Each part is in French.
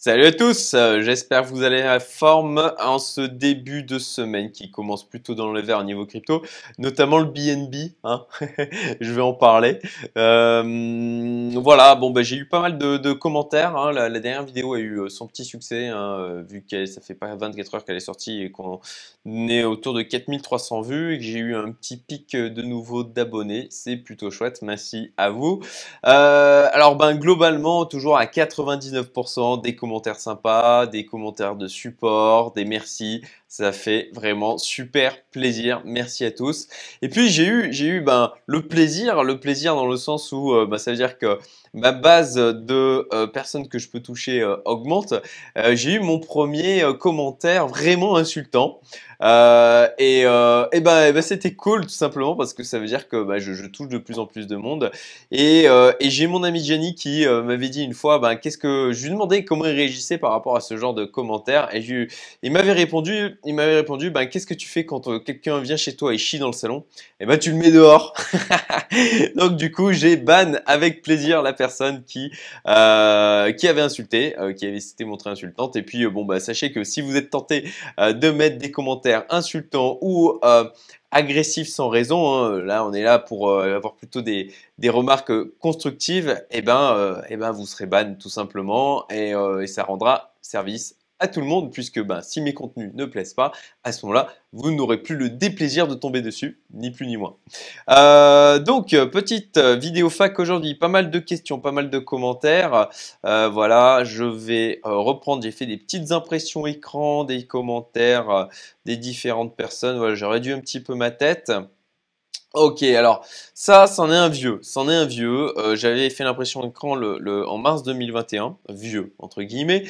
Salut à tous, euh, j'espère que vous allez à forme en ce début de semaine qui commence plutôt dans le vert au niveau crypto, notamment le BNB, hein je vais en parler. Euh, voilà, bon bah, j'ai eu pas mal de, commentaires, hein. la, dernière vidéo a eu euh, son petit succès, hein, vu que ça fait pas 24 heures qu'elle est sortie et qu'on est autour de 4300 vues et que j'ai eu un petit pic de nouveau d'abonnés, c'est plutôt chouette, merci à vous. alors ben globalement, toujours à 99% des commentaires commentaires sympas, des commentaires de support, des merci. Ça fait vraiment super plaisir. Merci à tous. Et puis j'ai eu, j'ai eu ben, le plaisir, le plaisir dans le sens où euh, ben, ça veut dire que ma base de euh, personnes que je peux toucher euh, augmente. j'ai eu mon premier commentaire vraiment insultant. Et, ben, et ben c'était cool tout simplement parce que ça veut dire que bah, je, touche de plus en plus de monde. Et, et j'ai mon ami Jenny qui m'avait dit une fois, ben, qu'est-ce que je lui demandais comment il réagissait par rapport à ce genre de commentaires. Et il m'avait répondu, il m'avait répondu, ben, qu'est-ce que tu fais quand euh, quelqu'un vient chez toi et chie dans le salon? Et ben tu le mets dehors. Donc du coup j'ai ban avec plaisir la personne qui euh, qui avait insulté, qui avait cité mon trait insultante. Et puis bon bah sachez que si vous êtes tenté de mettre des commentaires insultant ou euh, agressif sans raison, hein, là on est là pour euh, avoir plutôt des, remarques constructives, et eh ben, euh, eh ben vous serez ban tout simplement et ça rendra service à tout le monde, puisque ben, si mes contenus ne plaisent pas, à ce moment-là, vous n'aurez plus le déplaisir de tomber dessus, ni plus ni moins. Euh, donc, petite vidéo fac aujourd'hui, pas mal de questions, pas mal de commentaires. Euh, voilà, je vais euh, reprendre, j'ai fait des petites impressions écran, des commentaires des différentes personnes. Voilà, j'ai réduit un petit peu ma tête. Ok, alors ça, c'en est un vieux, c'en est un vieux. Euh, j'avais fait l'impression d'écran le, en mars 2021, vieux entre guillemets.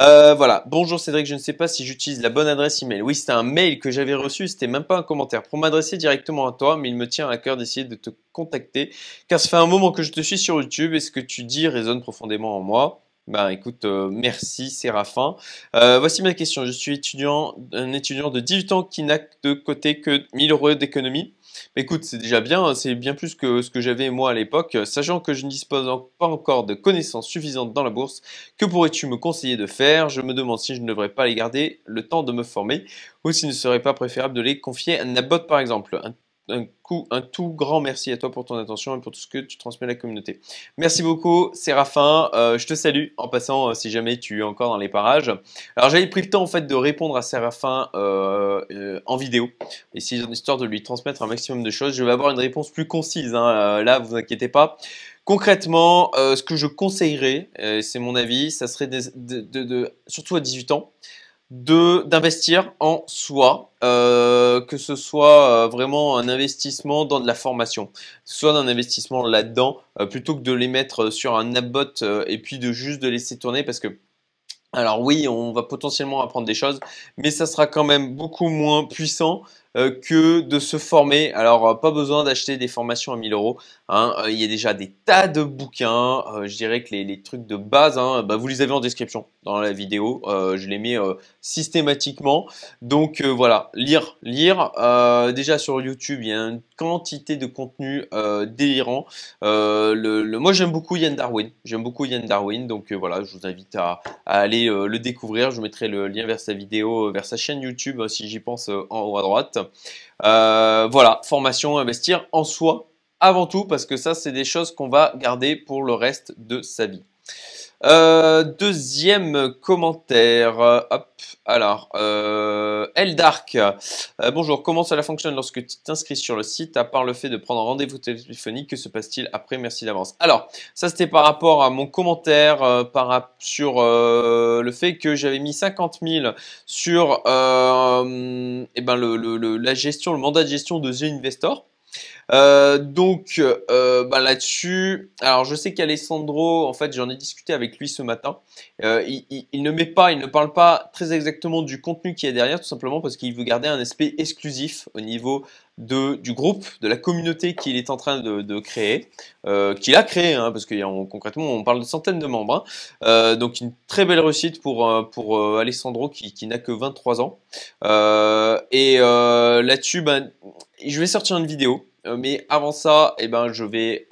Euh, voilà, bonjour Cédric, je ne sais pas si j'utilise la bonne adresse email. Oui, c'était un mail que j'avais reçu, c'était même pas un commentaire pour m'adresser directement à toi, mais il me tient à cœur d'essayer de te contacter, car ça fait un moment que je te suis sur YouTube et ce que tu dis résonne profondément en moi. Ben écoute, euh, merci Séraphin. voici ma question. Je suis étudiant, un étudiant de 18 ans qui n'a de côté que 1000 euros d'économie. Écoute, c'est déjà bien, hein, c'est bien plus que ce que j'avais moi à l'époque. Sachant que je ne dispose pas encore de connaissances suffisantes dans la bourse, que pourrais-tu me conseiller de faire? Je me demande si je ne devrais pas les garder le temps de me former ou s'il ne serait pas préférable de les confier à Nabot par exemple un, coup, un tout grand merci à toi pour ton attention et pour tout ce que tu transmets à la communauté. Merci beaucoup, Séraphin. Euh, je te salue en passant euh, si jamais tu es encore dans les parages. Alors j'avais pris le temps en fait de répondre à Séraphin euh, en vidéo, ici histoire de lui transmettre un maximum de choses. Je vais avoir une réponse plus concise. Hein. là, vous inquiétez pas. Concrètement, ce que je conseillerais, c'est mon avis, ça serait de, surtout à 18 ans, d'investir en soi, euh, que ce soit euh, vraiment un investissement dans de la formation, soit un investissement là-dedans, euh, plutôt que de les mettre sur un abbot et puis de juste de laisser tourner parce que alors oui, on va potentiellement apprendre des choses, mais ça sera quand même beaucoup moins puissant que de se former. Alors, euh, pas besoin d'acheter des formations à 1000 euros. Hein. Euh, il y a déjà des tas de bouquins. je dirais que les, trucs de base, hein, bah, vous les avez en description dans la vidéo. je les mets systématiquement. Donc voilà, lire, lire. déjà sur YouTube, il y a une quantité de contenu délirant. Moi, j'aime beaucoup Yann Darwin. J'aime beaucoup Yann Darwin. Donc voilà, je vous invite à, aller le découvrir. Je vous mettrai le lien vers sa vidéo, vers sa chaîne YouTube si j'y pense en haut à droite. Euh, voilà, formation, investir en soi avant tout, parce que ça, c'est des choses qu'on va garder pour le reste de sa vie. Euh, deuxième commentaire. Hop, alors, euh, Eldark. Euh, bonjour, comment cela fonctionne lorsque tu t'inscris sur le site À part le fait de prendre rendez-vous téléphonique, que se passe-t-il après? Merci d'avance. Alors, ça c'était par rapport à mon commentaire euh, sur le fait que j'avais mis 50 000 sur eh ben, la gestion, le mandat de gestion de The Investor. Euh, donc euh, bah, là-dessus, alors je sais qu'Alessandro, en fait, j'en ai discuté avec lui ce matin. Euh, il, ne met pas, il ne parle pas très exactement du contenu qui est derrière, tout simplement parce qu'il veut garder un aspect exclusif au niveau de, du groupe, de la communauté qu'il est en train de, créer, qu'il a créé, hein, parce que concrètement, on parle de centaines de membres. Hein. donc une très belle réussite pour, pour Alessandro qui, qui n'a que 23 ans. et là-dessus, ben, je vais sortir une vidéo mais avant ça, eh ben, je vais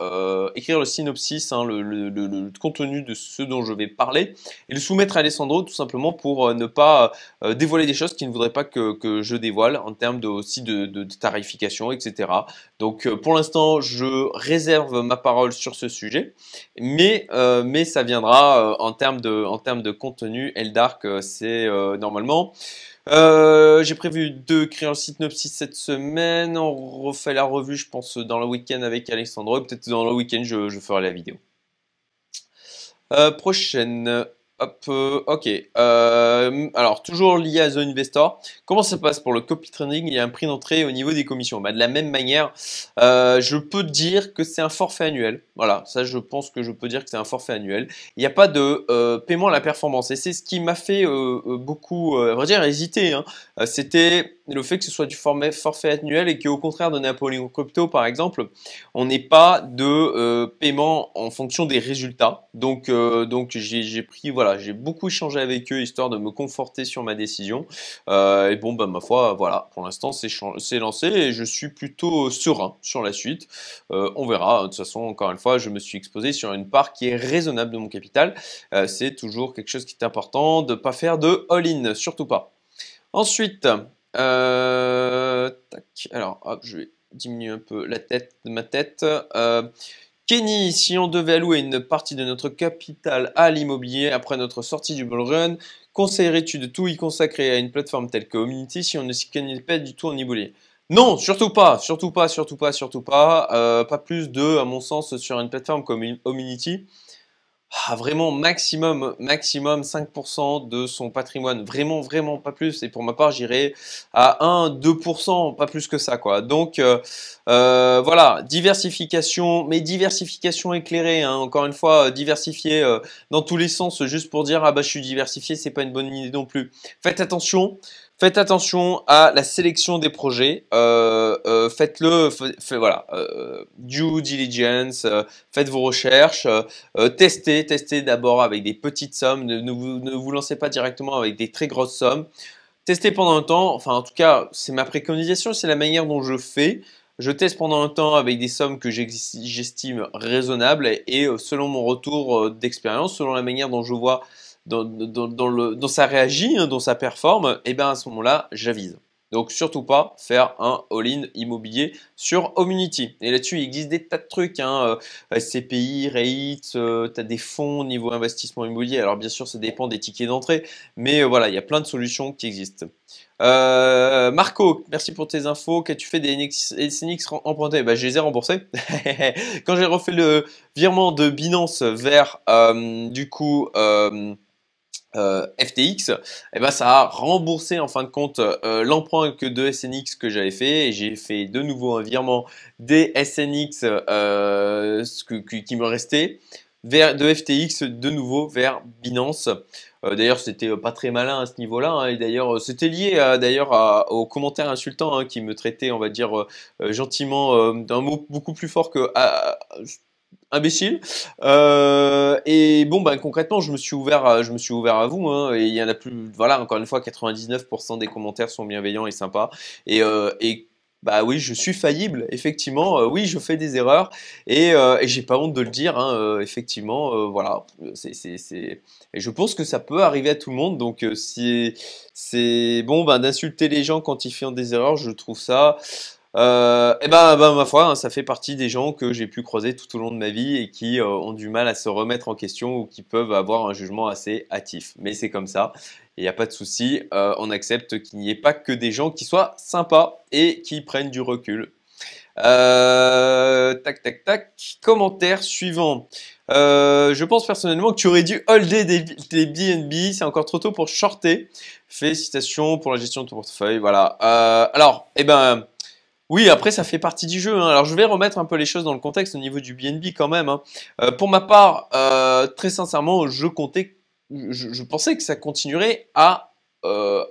écrire le synopsis, hein, le, contenu de ce dont je vais parler, et le soumettre à Alessandro tout simplement pour ne pas dévoiler des choses qu'il ne voudrait pas que, je dévoile en termes de, aussi de, de tarification, etc. Donc pour l'instant, je réserve ma parole sur ce sujet, mais, mais ça viendra en termes de, en termes de contenu. Eldark, c'est normalement euh, j'ai prévu de créer un site Nopsis cette semaine. On refait la revue, je pense, dans le week-end avec Alexandre. Peut-être dans le week-end, je, ferai la vidéo. Euh, prochaine. Hop, euh, ok. Euh, alors, toujours lié à The Investor. Comment ça passe pour le copy trading Il y a un prix d'entrée au niveau des commissions? Bah, de la même manière, euh, je peux dire que c'est un forfait annuel. Voilà, ça, je pense que je peux dire que c'est un forfait annuel. Il n'y a pas de paiement à la performance. Et c'est ce qui m'a fait beaucoup, à vrai dire, hésiter. Hein. C'était le fait que ce soit du forfait annuel et qu'au contraire de Napoléon Crypto par exemple, on n'ait pas de euh, paiement en fonction des résultats. Donc, euh, donc j'ai pris, voilà, j'ai beaucoup échangé avec eux histoire de me conforter sur ma décision. Euh, et bon, bah ma foi, voilà, pour l'instant c'est lancé et je suis plutôt serein sur la suite. on verra. De toute façon, encore une fois, je me suis exposé sur une part qui est raisonnable de mon capital. c'est toujours quelque chose qui est important de ne pas faire de all-in, surtout pas. Ensuite, euh, alors, je vais diminuer un peu la tête de ma tête. Euh, Kenny, si on devait allouer une partie de notre capital à l'immobilier après notre sortie du bull run, conseillerais-tu de tout y consacrer à une plateforme telle que Omnity si on ne s'y connaît pas du tout en immobilier? Non, surtout pas, surtout pas, surtout pas, surtout pas. Euh, pas plus de, à mon sens, sur une plateforme comme Omnity ah, vraiment maximum, maximum 5% de son patrimoine, vraiment, vraiment pas plus. Et pour ma part, j'irai à 1, 2%, pas plus que ça, quoi. Donc, euh, euh, voilà, diversification, mais diversification éclairée. Hein. Encore une fois, diversifier euh, dans tous les sens, juste pour dire ah bah je suis diversifié, c'est pas une bonne idée non plus. Faites attention. Faites attention à la sélection des projets. Euh, euh, faites-le, voilà, euh, due diligence. faites vos recherches. testez, testez d'abord avec des petites sommes. Ne, vous, ne vous lancez pas directement avec des très grosses sommes. Testez pendant un temps. Enfin, en tout cas, c'est ma préconisation, c'est la manière dont je fais. Je teste pendant un temps avec des sommes que j'estime raisonnables et selon mon retour d'expérience, selon la manière dont je vois dans, dans, ça réagit, hein, dans sa performe, et eh bien à ce moment-là, j'avise. Donc surtout pas faire un all-in immobilier sur Omunity. Et là-dessus, il existe des tas de trucs, hein, euh, SCPI, REIT, euh, tu as des fonds niveau investissement immobilier. Alors bien sûr, ça dépend des tickets d'entrée, mais euh, voilà, il y a plein de solutions qui existent. Marco, merci pour tes infos. Qu'as-tu fait des SNX empruntés? Bah, Je les ai remboursés. Quand j'ai refait le virement de Binance vers, du coup, euh, FTX, eh ben ça a remboursé en fin de compte euh, l'emprunt que de SNX que j'avais fait et j'ai fait de nouveau un virement des SNX euh, qui me restait vers de FTX de nouveau vers Binance. d'ailleurs, c'était pas très malin à ce niveau-là. Hein, et d'ailleurs, c'était lié d'ailleurs aux commentaires insultants hein, qui me traitaient, on va dire, gentiment d'un mot beaucoup plus fort que imbécile. Euh, et bon, ben concrètement, je me suis ouvert, je me suis ouvert à vous. Hein, et il y en a plus. Voilà, encore une fois, 99% des commentaires sont bienveillants et sympas. Et, euh, et bah oui, je suis faillible, effectivement. Euh, oui, je fais des erreurs et, et j'ai pas honte de le dire. Hein, effectivement, voilà. C'est, c'est, Et je pense que ça peut arriver à tout le monde. Donc, si c'est bon, ben d'insulter les gens quand ils font des erreurs, je trouve ça euh, eh ben, ben, ma foi, hein, ça fait partie des gens que j'ai pu croiser tout au long de ma vie et qui euh, ont du mal à se remettre en question ou qui peuvent avoir un jugement assez hâtif. Mais c'est comme ça, il n'y a pas de souci. Euh, on accepte qu'il n'y ait pas que des gens qui soient sympas et qui prennent du recul. tac, tac, tac. Commentaire suivant. je pense personnellement que tu aurais dû holder des, des BNB. C'est encore trop tôt pour shorter. Félicitations pour la gestion de ton portefeuille. Voilà. alors, eh ben, oui, après ça fait partie du jeu. Hein. Alors je vais remettre un peu les choses dans le contexte au niveau du BNB quand même. Hein. Euh, pour ma part, euh, très sincèrement, je comptais, je, pensais que ça continuerait à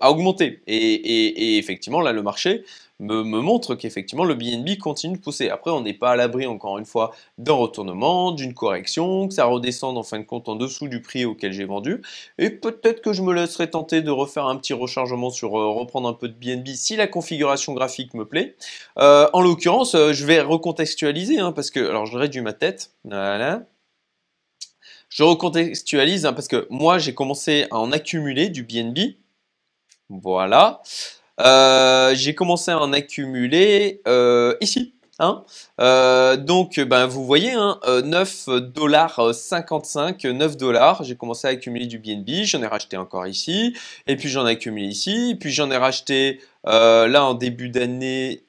a augmenté. Et, effectivement, là, le marché me, montre qu'effectivement le BNB continue de pousser. Après, on n'est pas à l'abri, encore une fois, d'un retournement, d'une correction, que ça redescende en fin de compte en dessous du prix auquel j'ai vendu. Et peut-être que je me laisserai tenter de refaire un petit rechargement sur reprendre un peu de BNB si la configuration graphique me plaît. en l'occurrence, je vais recontextualiser, hein, parce que, alors je réduis ma tête, voilà. Je recontextualise hein, parce que moi, j'ai commencé à en accumuler du BNB. Voilà. Euh, j'ai commencé à en accumuler euh, ici. Hein. Euh, donc, ben, vous voyez, hein, 9 dollars 55, 9 dollars. J'ai commencé à accumuler du BNB. J'en ai racheté encore ici. Et puis, j'en ai accumulé ici. puis, j'en ai racheté là en début d'année.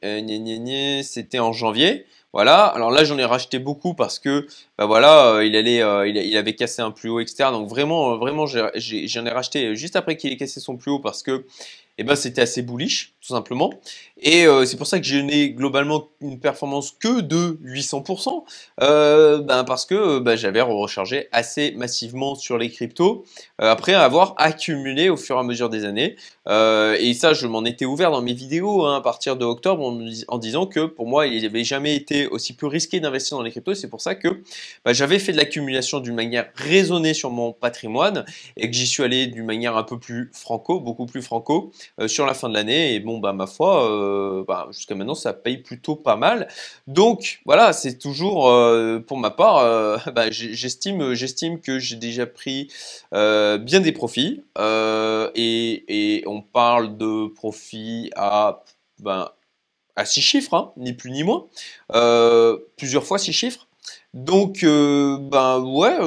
C'était en janvier. Voilà, alors là j'en ai racheté beaucoup parce que bah voilà, il allait, il, avait cassé un plus haut, etc. Donc vraiment, vraiment j'en ai, racheté juste après qu'il ait cassé son plus haut parce que eh ben, c'était assez bullish, tout simplement. Et euh, c'est pour ça que je n'ai globalement une performance que de 800%, euh, ben parce que ben, j'avais rechargé assez massivement sur les cryptos, euh, après avoir accumulé au fur et à mesure des années. et ça, je m'en étais ouvert dans mes vidéos hein, à partir de octobre en, disant que pour moi, il n'avait jamais été aussi peu risqué d'investir dans les cryptos. C'est pour ça que ben, j'avais fait de l'accumulation d'une manière raisonnée sur mon patrimoine et que j'y suis allé d'une manière un peu plus franco, beaucoup plus franco. Euh, sur la fin de l'année. Et bon, bah, ma foi, euh, bah, jusqu'à maintenant, ça paye plutôt pas mal. Donc, voilà, c'est toujours, euh, pour ma part, bah, j'estime, j'estime que j'ai déjà pris bien des profits. Et, on parle de profits à, ben, six chiffres, hein, ni plus ni moins. plusieurs fois six chiffres. Donc, euh, ben ouais,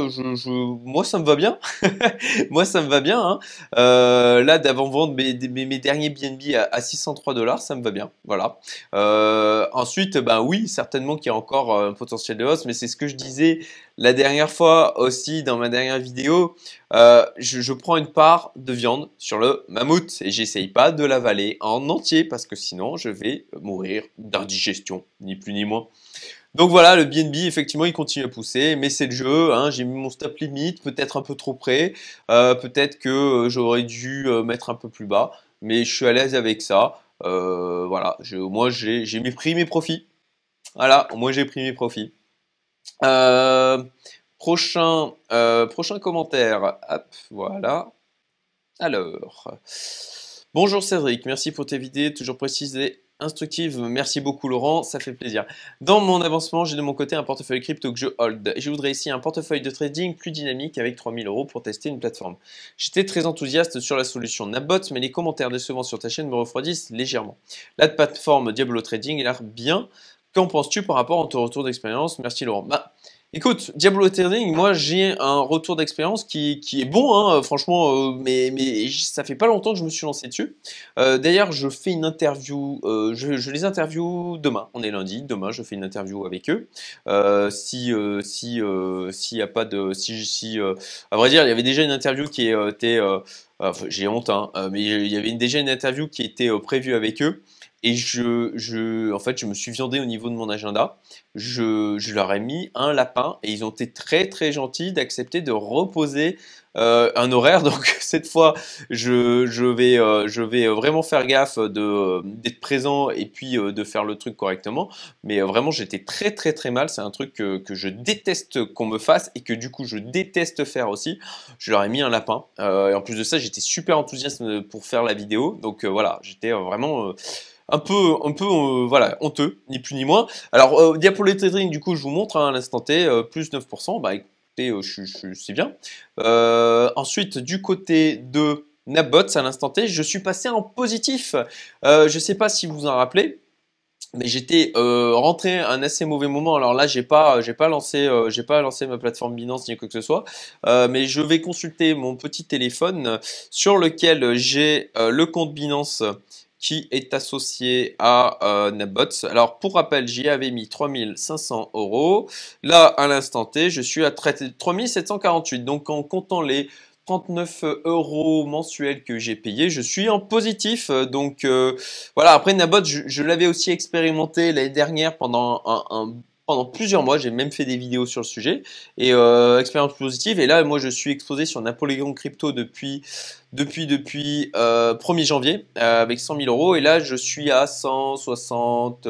moi ça me va bien. moi ça me va bien. Hein. Euh, là, d'avant vendre mes, derniers BNB à, 603 dollars, ça me va bien. Voilà. Euh, ensuite, ben oui, certainement qu'il y a encore un potentiel de hausse, mais c'est ce que je disais la dernière fois aussi dans ma dernière vidéo. Je, je, prends une part de viande sur le mammouth et j'essaye pas de l'avaler en entier parce que sinon je vais mourir d'indigestion, ni plus ni moins. Donc voilà, le BNB, effectivement, il continue à pousser, mais c'est le jeu. Hein, j'ai mis mon stop limite, peut-être un peu trop près. Euh, peut-être que euh, j'aurais dû euh, mettre un peu plus bas, mais je suis à l'aise avec ça. voilà, moi j'ai pris mes profits. Voilà, moi j'ai pris mes profits. prochain, prochain commentaire. Hop, voilà. Alors. Bonjour Cédric, merci pour tes vidéos, toujours précisées instructive. Merci beaucoup Laurent, ça fait plaisir. Dans mon avancement, j'ai de mon côté un portefeuille crypto que je hold. Je voudrais ici un portefeuille de trading plus dynamique avec 3000 euros pour tester une plateforme. J'étais très enthousiaste sur la solution Nabot, mais les commentaires décevants sur ta chaîne me refroidissent légèrement. La plateforme Diablo Trading a l'air bien. Qu'en penses-tu par rapport à ton retour d'expérience? Merci Laurent. Bah, Écoute, Diablo Turning, moi j'ai un retour d'expérience qui, est bon, hein, franchement, euh, mais, mais ça fait pas longtemps que je me suis lancé dessus. Euh, d'ailleurs, je fais une interview, euh, je, les interview demain, on est lundi, demain je fais une interview avec eux. si, si, a pas de, si, si, à vrai dire, il y avait déjà une interview qui était, j'ai honte, hein, mais il y avait déjà une interview qui était prévue avec eux. Et je, je, en fait, je me suis viandé au niveau de mon agenda. Je, je leur ai mis un lapin et ils ont été très très gentils d'accepter de reposer euh, un horaire. Donc cette fois, je, je, vais, euh, je vais vraiment faire gaffe d'être présent et puis euh, de faire le truc correctement. Mais vraiment, j'étais très très très mal. C'est un truc que, que je déteste qu'on me fasse et que du coup, je déteste faire aussi. Je leur ai mis un lapin. et en plus de ça, j'étais super enthousiaste pour faire la vidéo. Donc voilà, j'étais vraiment un peu, un peu euh, voilà, honteux, ni plus ni moins. Alors, euh, Trading, du coup, je vous montre hein, à l'instant T, euh, plus 9%, bah écoutez, c'est bien. ensuite, du côté de Nabots, à l'instant T, je suis passé en positif. je ne sais pas si vous en rappelez, mais j'étais rentré à un assez mauvais moment. Alors là, j'ai pas, j'ai pas lancé, j'ai pas lancé ma plateforme Binance ni quoi que ce soit, mais je vais consulter mon petit téléphone sur lequel j'ai le compte Binance qui est associé à euh, Nabots. Alors pour rappel, j'y avais mis 3500 euros. Là, à l'instant T, je suis à 3748. Donc en comptant les 39 euros mensuels que j'ai payé, je suis en positif. Donc euh, voilà, après Nabot, je, l'avais aussi expérimenté l'année dernière pendant un, pendant plusieurs mois, j'ai même fait des vidéos sur le sujet et euh, expérience positive. Et là, moi, je suis exposé sur Napoléon Crypto depuis depuis depuis 1er janvier avec 100 000 euros et là je suis à 160,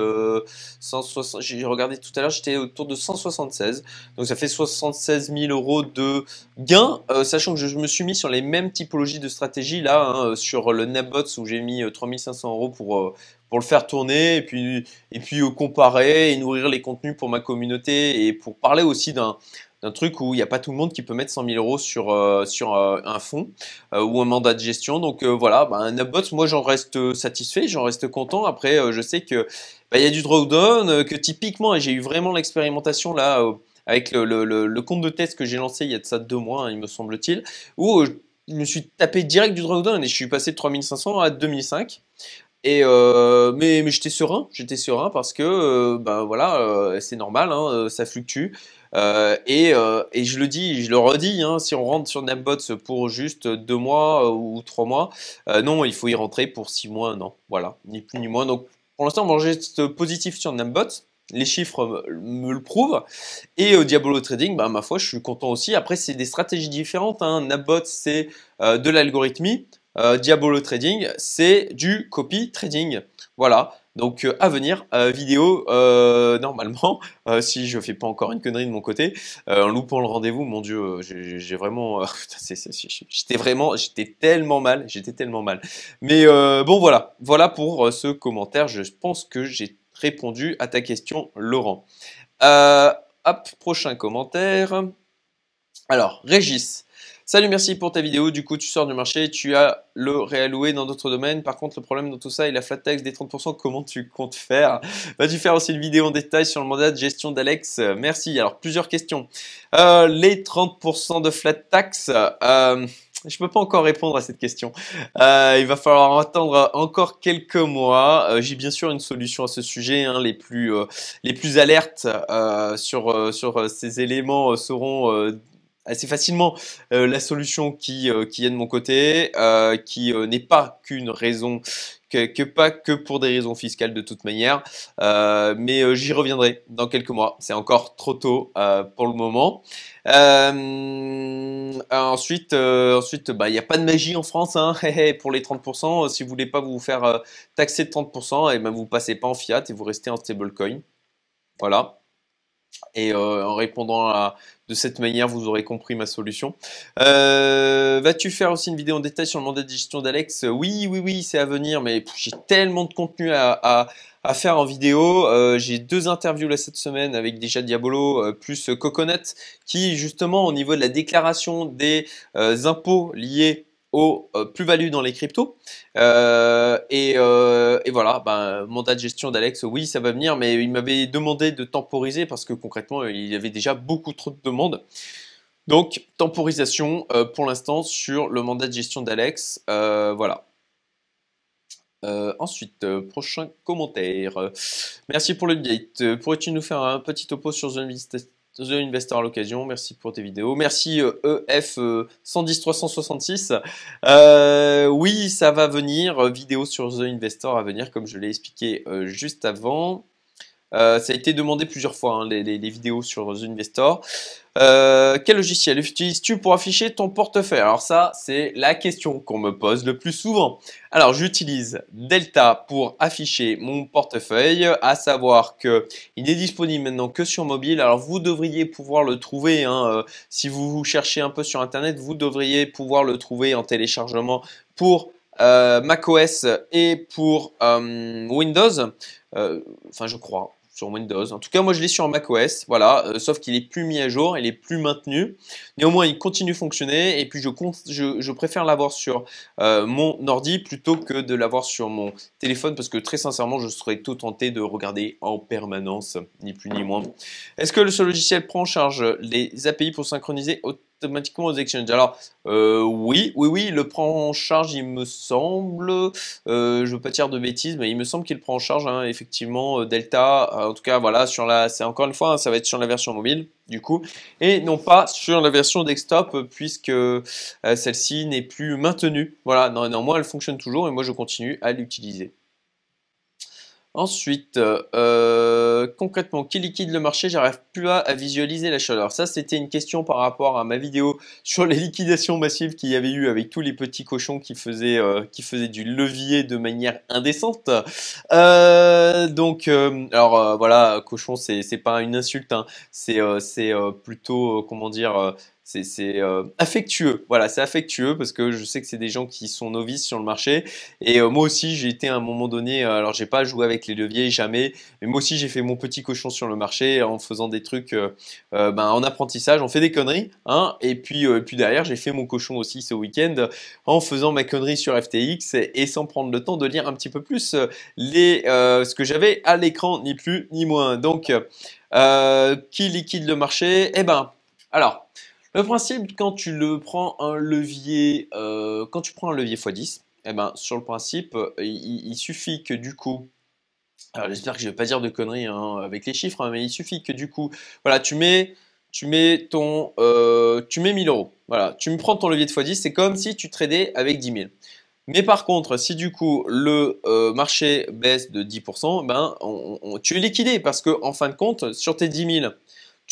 160 j'ai regardé tout à l'heure, j'étais autour de 176, donc ça fait 76 000 euros de gains, sachant que je, me suis mis sur les mêmes typologies de stratégie là, hein, sur le Nabots où j'ai mis 3500 euros pour pour le faire tourner et puis, et puis euh, comparer et nourrir les contenus pour ma communauté et pour parler aussi d'un d'un truc où il n'y a pas tout le monde qui peut mettre 100 000 euros sur, euh, sur euh, un fonds ou un mandat de gestion. Donc voilà, bah, un Upbot, moi j'en reste satisfait, j'en reste content. Après, je sais que bah, il y a du drawdown, que typiquement, et j'ai eu vraiment l'expérimentation là avec le, le, le, compte de test que j'ai lancé il y a de ça deux mois, hein, il me semble-t-il, où je me suis tapé direct du drawdown et je suis passé de 3500 à 2005. Euh, mais, j'étais serein, j'étais serein parce que ben voilà, euh, c'est normal, hein, ça fluctue. et, je le dis, je le redis, hein, si on rentre sur Napbots pour juste deux mois ou trois mois, non, il faut y rentrer pour six mois, non, voilà, ni plus ni moins. Donc pour l'instant, on reste positif sur Napbots. Les chiffres me, le prouvent. Et au Diabolo Trading, bah, ma foi, je suis content aussi. Après, c'est des stratégies différentes. Hein. C'est de l'algorithmie. Euh, Diabolo Trading, c'est du copy trading. Voilà. Donc euh, à venir, euh, vidéo normalement, si je fais pas encore une connerie de mon côté, en loupant le rendez-vous, mon dieu, j'ai vraiment, j'étais vraiment, j'étais tellement mal, j'étais tellement mal. Mais bon voilà, voilà pour ce commentaire. Je pense que j'ai répondu à ta question, Laurent. hop, prochain commentaire. Alors, Régis. Salut, merci pour ta vidéo. Du coup, tu sors du marché, tu as le réalloué dans d'autres domaines. Par contre, le problème dans tout ça est la flat tax des 30%. Comment tu comptes faire? Vas-tu faire aussi une vidéo en détail sur le mandat de gestion d'Alex? Merci. Alors, plusieurs questions. Euh, les 30% de flat tax, euh, je peux pas encore répondre à cette question. Euh, il va falloir attendre encore quelques mois. Euh, j'ai bien sûr une solution à ce sujet. Hein. Les plus les plus alertes sur sur ces éléments seront assez facilement euh, la solution qui, euh, qui est de mon côté, euh, qui n'est pas qu'une raison, que, pas que pour des raisons fiscales de toute manière, mais j'y reviendrai dans quelques mois. C'est encore trop tôt pour le moment. ensuite, ensuite, bah, il n'y a pas de magie en France hein, pour les 30%. Si vous voulez pas vous faire taxer de 30%, et eh ben vous passez pas en fiat et vous restez en stablecoin. Voilà. Et en répondant de cette manière, vous aurez compris ma solution. Euh, vas-tu faire aussi une vidéo en détail sur le mandat de gestion d'Alex? Oui, oui, oui, c'est à venir, mais j'ai tellement de contenu à, faire en vidéo. Euh, j'ai deux interviews là cette semaine avec déjà Diabolo euh, plus Coconut qui justement au niveau de la déclaration des impôts liés aux euh, plus-values dans les cryptos. Euh, euh, et, voilà, ben, mandat de gestion d'Alex, oui, ça va venir, mais il m'avait demandé de temporiser parce que concrètement, il y avait déjà beaucoup trop de demandes. Donc, temporisation pour l'instant sur le mandat de gestion d'Alex. voilà. ensuite, prochain commentaire. Merci pour le update. Pourrais-tu nous faire un petit topo sur The The Investor à l'occasion. Merci pour tes vidéos. Merci EF 110 366. oui, ça va venir. Vidéo sur The Investor à venir, comme je l'ai expliqué euh, juste avant. Euh, ça a été demandé plusieurs fois, hein, les, vidéos sur The Investor. Euh, quel logiciel utilises-tu pour afficher ton portefeuille? Alors ça, c'est la question qu'on me pose le plus souvent. Alors j'utilise Delta pour afficher mon portefeuille, à savoir que il n'est disponible maintenant que sur mobile. Alors vous devriez pouvoir le trouver, hein, euh, si vous cherchez un peu sur Internet, vous devriez pouvoir le trouver en téléchargement pour macOS et pour Windows. Enfin, je crois Windows. En tout cas, moi je l'ai sur macOS, voilà, euh, sauf qu'il est plus mis à jour, il est plus maintenu. Néanmoins, il continue de fonctionner et puis je, je, préfère l'avoir sur euh, mon ordi plutôt que de l'avoir sur mon téléphone parce que très sincèrement, je serais tout tenté de regarder en permanence, ni plus ni moins. Est-ce que ce logiciel prend en charge les API pour synchroniser automatiquement aux exchanges. Alors euh, oui, oui, oui, il le prend en charge, il me semble. Euh, je veux pas dire de bêtises, mais il me semble qu'il prend en charge hein, effectivement euh, Delta. En tout cas, voilà, sur la, c'est encore une fois, hein, ça va être sur la version mobile du coup, et non pas sur la version desktop puisque celle-ci n'est plus maintenue. Voilà, moi elle fonctionne toujours et moi je continue à l'utiliser. Ensuite, euh, concrètement, qui liquide le marché? J'arrive plus à, visualiser la chaleur. Ça, c'était une question par rapport à ma vidéo sur les liquidations massives qu'il y avait eu avec tous les petits cochons qui faisaient, euh, du levier de manière indécente. Euh, donc, alors voilà, cochon, c'est pas une insulte, hein. c'est plutôt, comment dire, c'est euh, affectueux. Voilà, c'est affectueux parce que je sais que c'est des gens qui sont novices sur le marché. Et euh, moi aussi, j'ai été à un moment donné, euh, alors j'ai pas joué avec les leviers jamais, mais moi aussi j'ai fait mon petit cochon sur le marché en faisant des trucs ben, en apprentissage. On fait des conneries, hein. Et puis, puis derrière, j'ai fait mon cochon aussi ce week-end en faisant ma connerie sur FTX et, sans prendre le temps de lire un petit peu plus les, ce que j'avais à l'écran, ni plus ni moins. Donc, qui liquide le marché? Eh ben, alors. Le principe, quand tu le prends un levier, euh, quand tu prends un levier x10, eh ben, sur le principe, euh, il, suffit que du coup, alors j'espère que je ne vais pas dire de conneries hein, avec les chiffres, hein, mais il suffit que du coup, voilà, tu mets, tu mets ton, euh, tu mets 1000 euros. Voilà, tu me prends ton levier de x10, c'est comme si tu tradais avec 10 000. Mais par contre, si du coup le marché baisse de 10%, ben, tu es liquidé parce que en fin de compte, sur tes 10 000,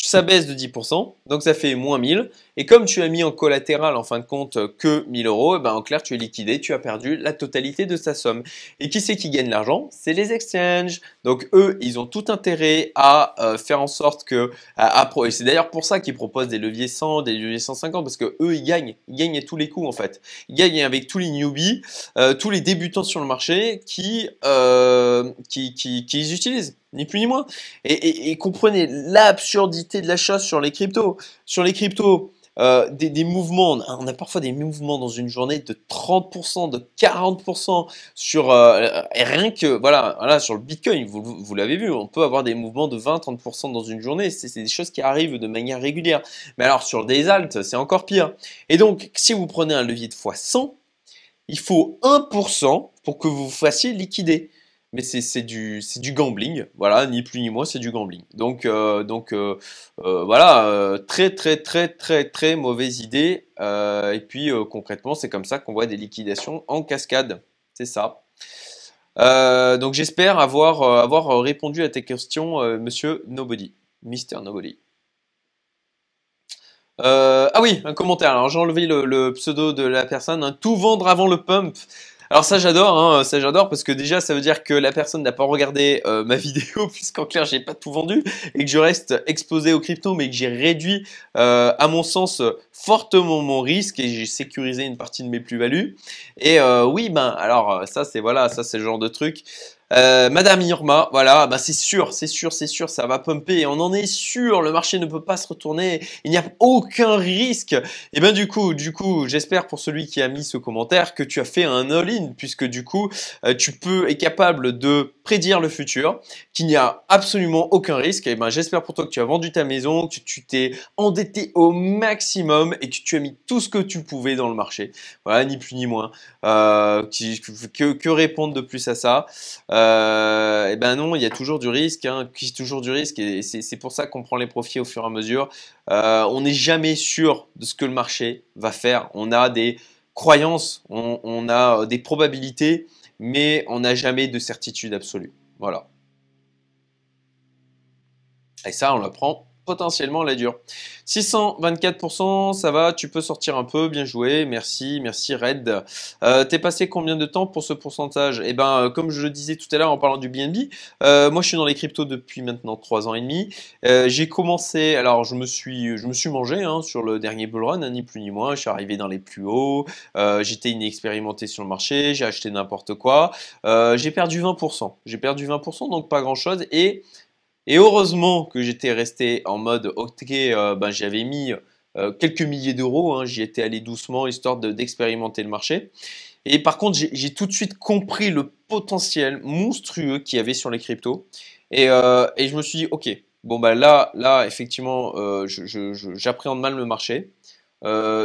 ça baisse de 10%, donc ça fait moins 1000. Et comme tu as mis en collatéral en fin de compte que 1000 euros, eh ben en clair tu es liquidé, tu as perdu la totalité de sa somme. Et qui c'est qui gagne l'argent? C'est les exchanges. Donc eux, ils ont tout intérêt à euh, faire en sorte que, à, et c'est d'ailleurs pour ça qu'ils proposent des leviers 100, des leviers 150, parce que eux ils gagnent, ils gagnent à tous les coups en fait. Ils gagnent avec tous les newbies, euh, tous les débutants sur le marché qui, euh, qui, qui, qui utilisent ni plus ni moins. Et, comprenez l'absurdité de la chose sur les cryptos. Sur les cryptos, euh, des, mouvements, on a parfois des mouvements dans une journée de 30%, de 40% sur euh, rien que voilà, voilà sur le Bitcoin, vous, l'avez vu, on peut avoir des mouvements de 20-30% dans une journée, c'est des choses qui arrivent de manière régulière. Mais alors sur des alts, c'est encore pire. Et donc si vous prenez un levier de x100, il faut 1% pour que vous vous fassiez liquider mais c'est du, du gambling, voilà, ni plus ni moins, c'est du gambling. Donc, euh, donc euh, euh, voilà, très très très très très mauvaise idée. et puis concrètement, c'est comme ça qu'on voit des liquidations en cascade, c'est ça. donc j'espère avoir, avoir répondu à tes questions, monsieur Nobody, Mister Nobody. ah oui, un commentaire. Alors j'ai enlevé le, pseudo de la personne. Hein. Tout vendre avant le pump. Alors ça j'adore, hein, ça j'adore parce que déjà ça veut dire que la personne n'a pas regardé euh, ma vidéo puisqu'en clair j'ai pas tout vendu et que je reste exposé aux crypto mais que j'ai réduit euh, à mon sens fortement mon risque et j'ai sécurisé une partie de mes plus-values. Et euh, oui ben alors ça c'est voilà ça c'est le genre de truc. Euh, Madame Irma, voilà, bah c'est sûr, c'est sûr, c'est sûr, ça va pumper, on en est sûr, le marché ne peut pas se retourner, il n'y a aucun risque. Et ben du coup, du coup, j'espère pour celui qui a mis ce commentaire que tu as fait un all-in, puisque du coup, euh, tu peux être capable de prédire le futur, qu'il n'y a absolument aucun risque. Et ben j'espère pour toi que tu as vendu ta maison, que tu t'es endetté au maximum et que tu as mis tout ce que tu pouvais dans le marché. Voilà, ni plus ni moins. Euh, que, que, répondre de plus à ça euh, et ben non, il y a toujours du risque, hein, toujours du risque, et c'est pour ça qu'on prend les profits au fur et à mesure. Euh, on n'est jamais sûr de ce que le marché va faire. On a des croyances, on, a des probabilités, mais on n'a jamais de certitude absolue. Voilà. Et ça, on l'apprend potentiellement la dure. 624%, ça va, tu peux sortir un peu, bien joué, merci, merci Red. Euh, T'es passé combien de temps pour ce pourcentage? Eh ben, euh, comme je le disais tout à l'heure en parlant du BNB, euh, moi je suis dans les cryptos depuis maintenant 3 ans et demi. Euh, j'ai commencé, alors je me suis, je me suis mangé hein, sur le dernier bull run, hein, ni plus ni moins, je suis arrivé dans les plus hauts, j'étais inexpérimenté sur le marché, j'ai acheté n'importe quoi, j'ai perdu 20%, j'ai perdu 20%, donc pas grand chose, et et heureusement que j'étais resté en mode ok, euh, ben, j'avais mis euh, quelques milliers d'euros, hein, j'y étais allé doucement histoire d'expérimenter le marché. Et par contre, j'ai tout de suite compris le potentiel monstrueux qu'il y avait sur les cryptos. Et, euh, je me suis dit, ok, bon bah là, là effectivement, j'appréhende mal le marché.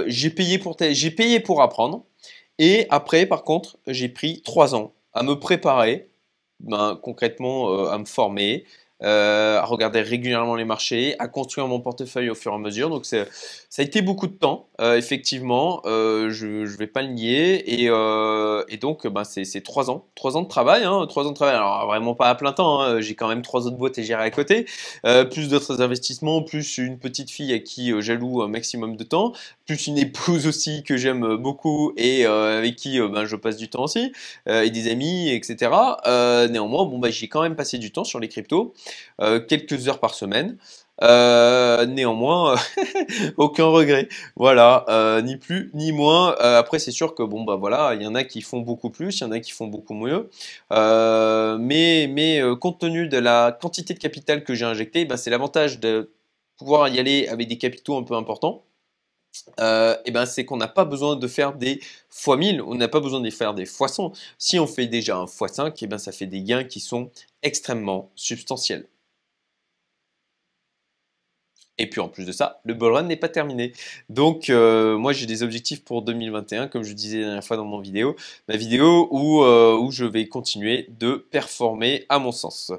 j'ai payé pour payé pour apprendre. Et après, par contre, j'ai pris trois ans à me préparer, ben, concrètement à me former, à regarder régulièrement les marchés, à construire mon portefeuille au fur et à mesure. Donc ça a été beaucoup de temps, effectivement, je ne vais pas le nier. Et, donc ben, c'est trois ans, trois ans de travail, hein, trois ans de travail. Alors vraiment pas à plein temps, hein, j'ai quand même trois autres boîtes à gérer à côté, plus d'autres investissements, plus une petite fille à qui j'alloue un maximum de temps, plus une épouse aussi que j'aime beaucoup et avec qui ben, je passe du temps aussi, et des amis, etc. néanmoins, bah, j'ai quand même passé du temps sur les cryptos, quelques heures par semaine. Euh, néanmoins, aucun regret. Voilà, euh, ni plus ni moins. Euh, après, c'est sûr que bon bah voilà, il y en a qui font beaucoup plus, il y en a qui font beaucoup mieux. mais mais compte tenu de la quantité de capital que j'ai injecté, bah, c'est l'avantage de pouvoir y aller avec des capitaux un peu importants. Et ben c'est qu'on n'a pas besoin de faire des x 1000, on n'a pas besoin de faire des x 100. Si on fait déjà un x 5, et ben ça fait des gains qui sont extrêmement substantiels. Et puis en plus de ça, le bull run n'est pas terminé. Donc euh, moi j'ai des objectifs pour 2021, comme je disais la dernière fois dans mon vidéo, ma vidéo où, euh, où je vais continuer de performer à mon sens.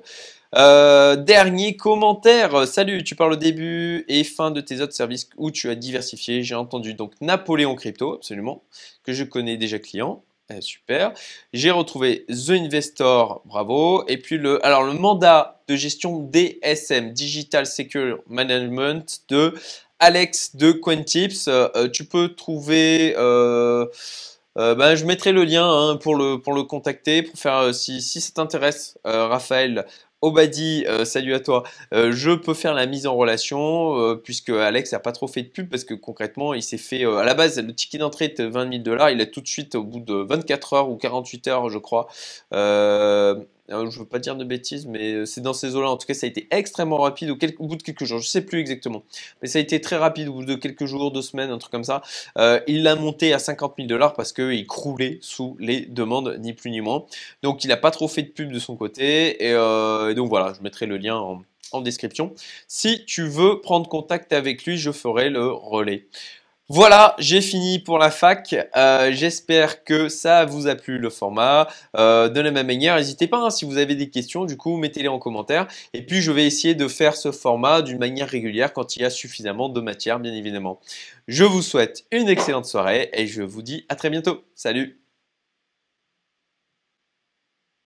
Euh, dernier commentaire, salut, tu parles au début et fin de tes autres services où tu as diversifié. J'ai entendu donc Napoléon Crypto, absolument, que je connais déjà client. Eh, super. J'ai retrouvé The Investor, bravo. Et puis le, alors le mandat de gestion DSM, Digital Secure Management de Alex de Quentips. Euh, euh, tu peux trouver, ben, je mettrai le lien hein, pour, le, pour le contacter, pour faire, si, si ça t'intéresse, Raphaël, Obadi, euh, salut à toi. Euh, je peux faire la mise en relation euh, puisque Alex n'a pas trop fait de pub parce que concrètement, il s'est fait à la base le ticket d'entrée était 20 000 dollars. Il a tout de suite au bout de 24 heures ou 48 heures, je crois, je ne veux pas dire de bêtises, mais euh, c'est dans ces eaux-là. En tout cas, ça a été extrêmement rapide au, bout de quelques jours. Je ne sais plus exactement. Mais ça a été très rapide au bout de quelques jours, deux semaines, un truc comme ça. Euh, il l'a monté à 50 000 dollars parce qu'il croulait sous les demandes, ni plus ni moins. Donc, il n'a pas trop fait de pub de son côté. Et, euh, donc, voilà, je mettrai le lien en, en description. Si tu veux prendre contact avec lui, je ferai le relais. Voilà, j'ai fini pour la fac. Euh, j'espère que ça vous a plu le format. Euh, de la même manière, n'hésitez pas hein, si vous avez des questions, du coup, mettez-les en commentaire. Et puis, je vais essayer de faire ce format d'une manière régulière quand il y a suffisamment de matière, bien évidemment. Je vous souhaite une excellente soirée et je vous dis à très bientôt. Salut